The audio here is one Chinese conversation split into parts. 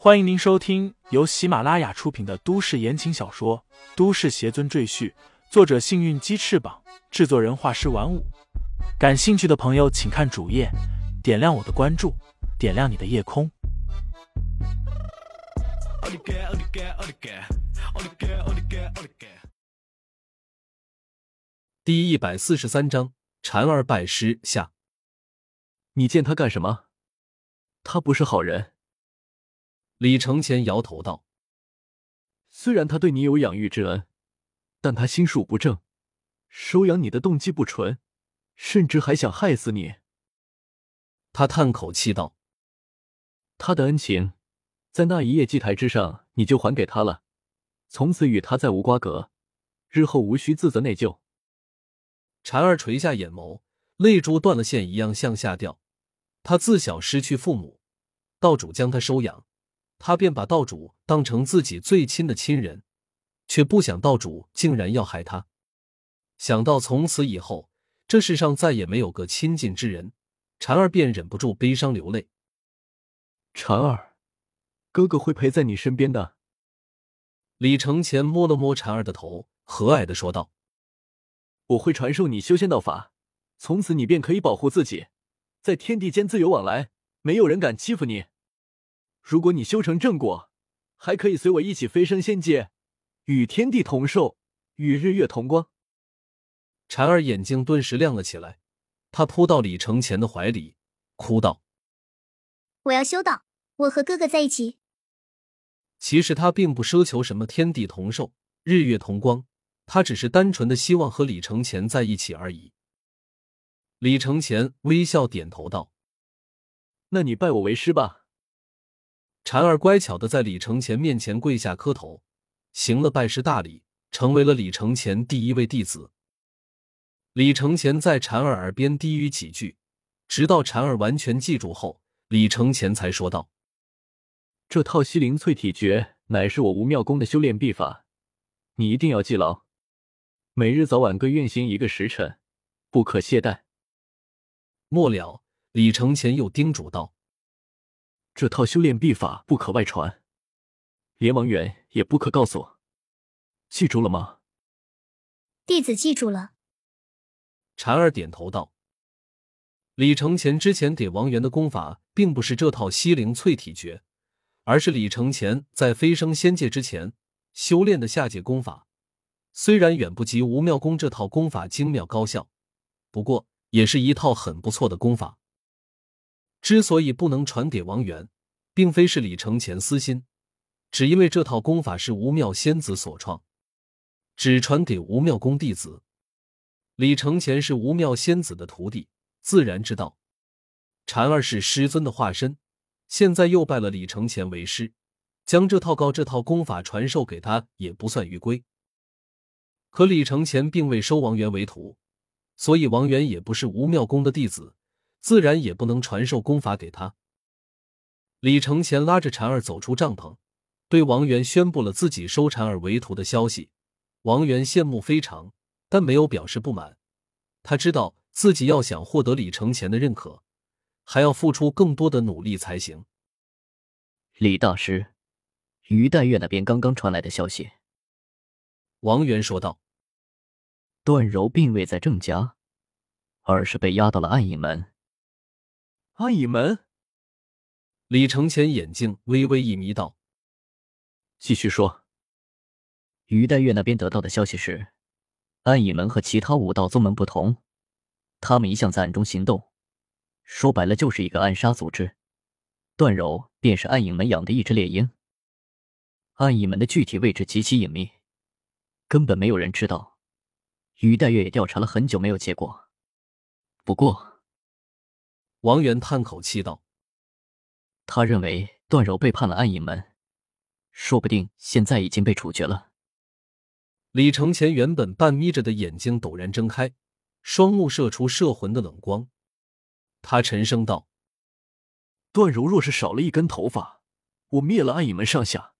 欢迎您收听由喜马拉雅出品的都市言情小说《都市邪尊赘婿》，作者：幸运鸡翅膀，制作人：画师玩五。感兴趣的朋友，请看主页，点亮我的关注，点亮你的夜空。第一百四十三章：蝉儿拜师下。你见他干什么？他不是好人。李承前摇头道：“虽然他对你有养育之恩，但他心术不正，收养你的动机不纯，甚至还想害死你。”他叹口气道：“他的恩情，在那一夜祭台之上，你就还给他了，从此与他再无瓜葛，日后无需自责内疚。”婵儿垂下眼眸，泪珠断了线一样向下掉。他自小失去父母，道主将他收养。他便把道主当成自己最亲的亲人，却不想道主竟然要害他。想到从此以后这世上再也没有个亲近之人，婵儿便忍不住悲伤流泪。婵儿，哥哥会陪在你身边的。李承前摸了摸婵儿的头，和蔼的说道：“我会传授你修仙道法，从此你便可以保护自己，在天地间自由往来，没有人敢欺负你。”如果你修成正果，还可以随我一起飞升仙界，与天地同寿，与日月同光。蝉儿眼睛顿时亮了起来，他扑到李承前的怀里，哭道：“我要修道，我和哥哥在一起。”其实他并不奢求什么天地同寿、日月同光，他只是单纯的希望和李承前在一起而已。李承前微笑点头道：“那你拜我为师吧。”蝉儿乖巧的在李承前面前跪下磕头，行了拜师大礼，成为了李承前第一位弟子。李承前在蝉儿耳边低语几句，直到蝉儿完全记住后，李承前才说道：“这套西灵淬体诀乃是我无妙功的修炼秘法，你一定要记牢，每日早晚各运行一个时辰，不可懈怠。”末了，李承前又叮嘱道。这套修炼秘法不可外传，连王源也不可告诉。记住了吗？弟子记住了。蝉儿点头道：“李承前之前给王源的功法，并不是这套西灵淬体诀，而是李承前在飞升仙界之前修炼的下界功法。虽然远不及无妙功这套功法精妙高效，不过也是一套很不错的功法。”之所以不能传给王源，并非是李承前私心，只因为这套功法是吴妙仙子所创，只传给吴妙宫弟子。李承前是吴妙仙子的徒弟，自然知道禅儿是师尊的化身，现在又拜了李承前为师，将这套高这套功法传授给他，也不算于归。可李承前并未收王源为徒，所以王源也不是吴妙宫的弟子。自然也不能传授功法给他。李承前拉着婵儿走出帐篷，对王源宣布了自己收婵儿为徒的消息。王源羡慕非常，但没有表示不满。他知道自己要想获得李承前的认可，还要付出更多的努力才行。李大师，于黛月那边刚刚传来的消息。王源说道：“段柔并未在郑家，而是被押到了暗影门。”暗影门，李承前眼睛微微一眯，道：“继续说。”于黛月那边得到的消息是，暗影门和其他武道宗门不同，他们一向在暗中行动，说白了就是一个暗杀组织。段柔便是暗影门养的一只猎鹰。暗影门的具体位置极其隐秘，根本没有人知道。于黛月也调查了很久，没有结果。不过。王源叹口气道：“他认为段柔背叛了暗影门，说不定现在已经被处决了。”李承前原本半眯着的眼睛陡然睁开，双目射出摄魂的冷光。他沉声道：“段柔若是少了一根头发，我灭了暗影门上下。”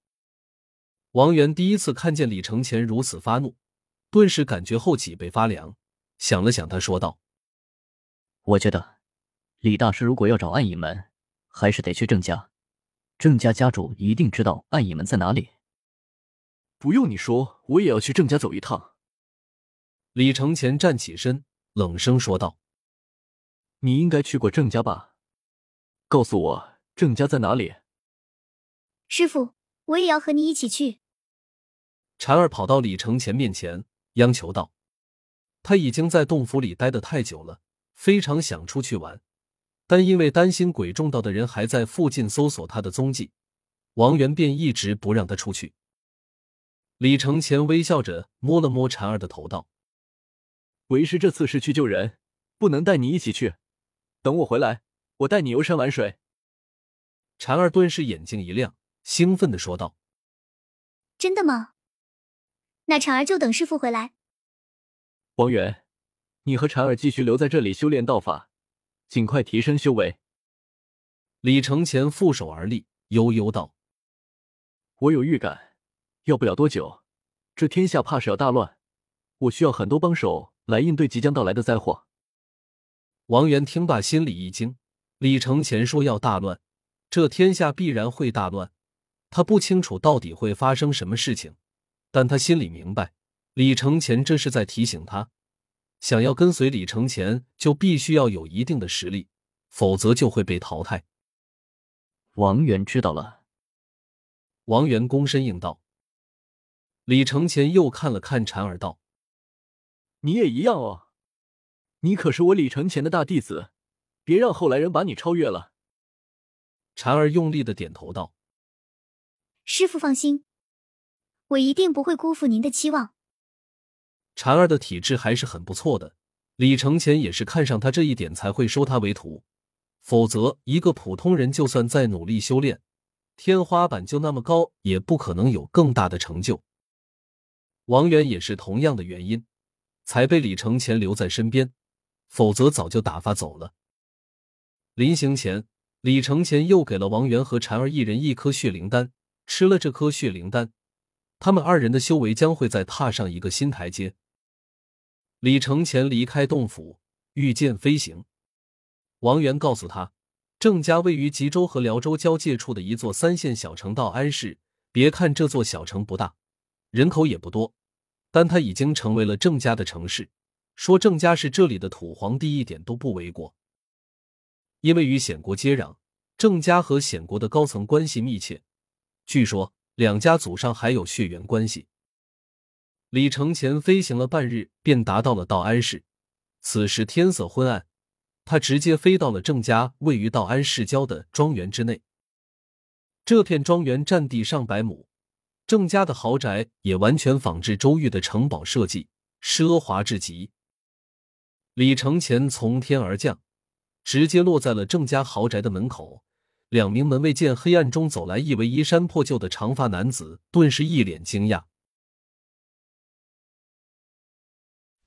王源第一次看见李承前如此发怒，顿时感觉后脊背发凉。想了想，他说道：“我觉得。”李大师如果要找暗影门，还是得去郑家。郑家家主一定知道暗影门在哪里。不用你说，我也要去郑家走一趟。李承前站起身，冷声说道：“你应该去过郑家吧？告诉我郑家在哪里。”师傅，我也要和你一起去。婵儿跑到李承前面前，央求道：“他已经在洞府里待得太久了，非常想出去玩。”但因为担心鬼众道的人还在附近搜索他的踪迹，王源便一直不让他出去。李承前微笑着摸了摸婵儿的头，道：“为师这次是去救人，不能带你一起去。等我回来，我带你游山玩水。”婵儿顿时眼睛一亮，兴奋的说道：“真的吗？那婵儿就等师傅回来。”王源，你和婵儿继续留在这里修炼道法。尽快提升修为。李承前负手而立，悠悠道：“我有预感，要不了多久，这天下怕是要大乱。我需要很多帮手来应对即将到来的灾祸。”王源听罢，心里一惊。李承前说要大乱，这天下必然会大乱。他不清楚到底会发生什么事情，但他心里明白，李承前这是在提醒他。想要跟随李承前，就必须要有一定的实力，否则就会被淘汰。王源知道了。王源躬身应道。李承前又看了看婵儿，道：“你也一样哦，你可是我李承前的大弟子，别让后来人把你超越了。”婵儿用力的点头道：“师傅放心，我一定不会辜负您的期望。”婵儿的体质还是很不错的，李承前也是看上他这一点才会收他为徒，否则一个普通人就算再努力修炼，天花板就那么高，也不可能有更大的成就。王源也是同样的原因，才被李承前留在身边，否则早就打发走了。临行前，李承前又给了王源和婵儿一人一颗血灵丹，吃了这颗血灵丹，他们二人的修为将会再踏上一个新台阶。李承前离开洞府，御剑飞行。王源告诉他，郑家位于吉州和辽州交界处的一座三线小城道安市。别看这座小城不大，人口也不多，但它已经成为了郑家的城市。说郑家是这里的土皇帝，一点都不为过。因为与显国接壤，郑家和显国的高层关系密切，据说两家祖上还有血缘关系。李承前飞行了半日，便达到了道安市。此时天色昏暗，他直接飞到了郑家位于道安市郊的庄园之内。这片庄园占地上百亩，郑家的豪宅也完全仿制周玉的城堡设计，奢华至极。李承前从天而降，直接落在了郑家豪宅的门口。两名门卫见黑暗中走来一位衣衫破旧的长发男子，顿时一脸惊讶。